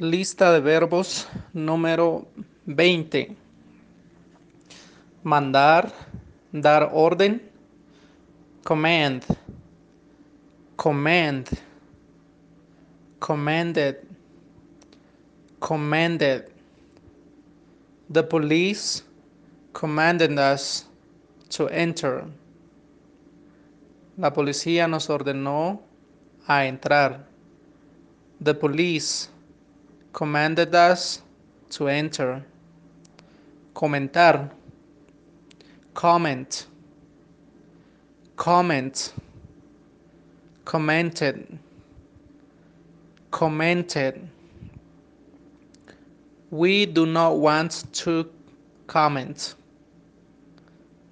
Lista de verbos número 20. Mandar, dar orden. Command, command, commanded, commanded. The police commanded us to enter. La policía nos ordenó a entrar. The police commanded us to enter. Comentar. Comment. Comment. Commented. Commented. We do not want to comment.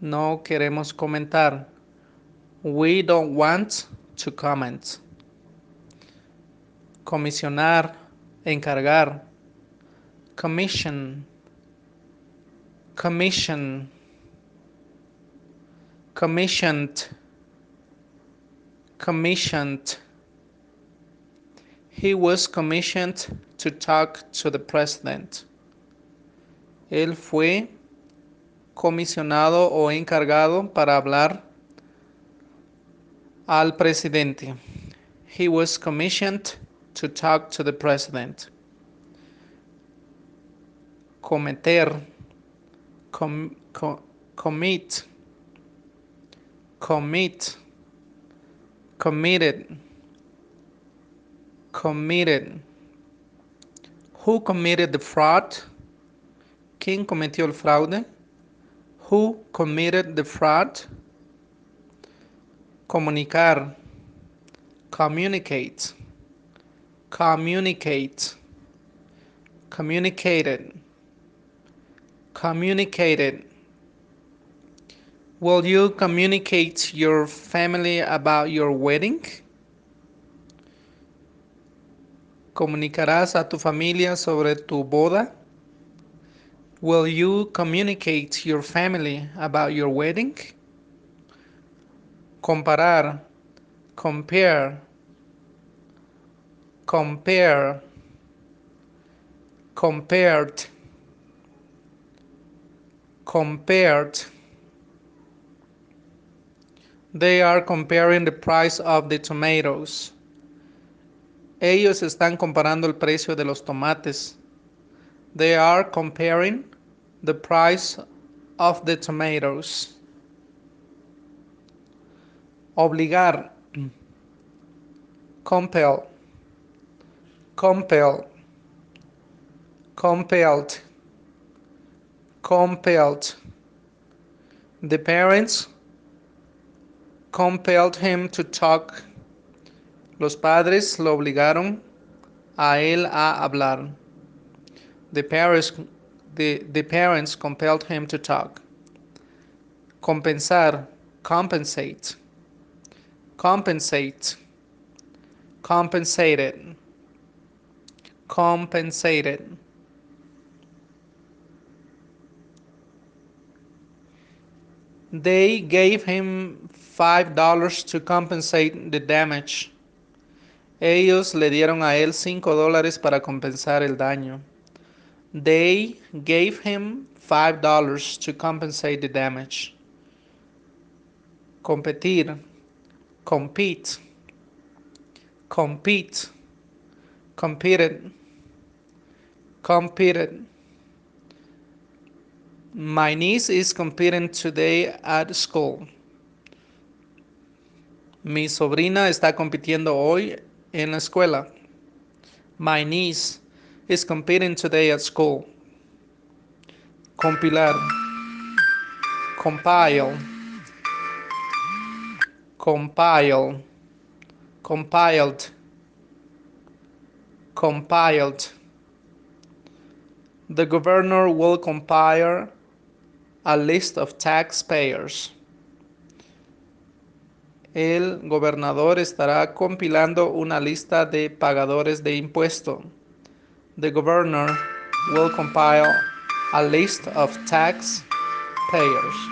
No queremos comentar. We don't want to comment. Comisionar, encargar. Commission. Commission. Commissioned. Commissioned. He was commissioned to talk to the president. Él fue comisionado o encargado para hablar al presidente. He was commissioned to talk to the president. Cometer, com, co, commit, commit, committed, committed. Who committed the fraud? ¿Quién cometió el fraude? Who committed the fraud? Comunicar. Communicate. Communicate. Communicated. Communicated. Will you communicate your family about your wedding? ¿Comunicarás a tu familia sobre tu boda? Will you communicate your family about your wedding? Comparar, compare, compare, compared, compared. They are comparing the price of the tomatoes. Ellos están comparando el precio de los tomates. They are comparing the price of the tomatoes. Obligar. Compel. Compel. Compelled. Compelled. The parents compelled him to talk. Los padres lo obligaron a él a hablar. The parents, the, the parents compelled him to talk. Compensar, compensate, compensate, compensated, compensated. They gave him five dollars to compensate the damage. Ellos le dieron a él cinco dólares para compensar el daño. They gave him five dollars to compensate the damage. Competir, compete, compete, competed, competed. My niece is competing today at school. Mi sobrina está compitiendo hoy en la escuela. My niece is competing today at school. Compilar. Compile. Compile. Compiled. Compiled. The governor will compile a list of taxpayers. El gobernador estará compilando una lista de pagadores de impuesto. The governor will compile a list of tax payers.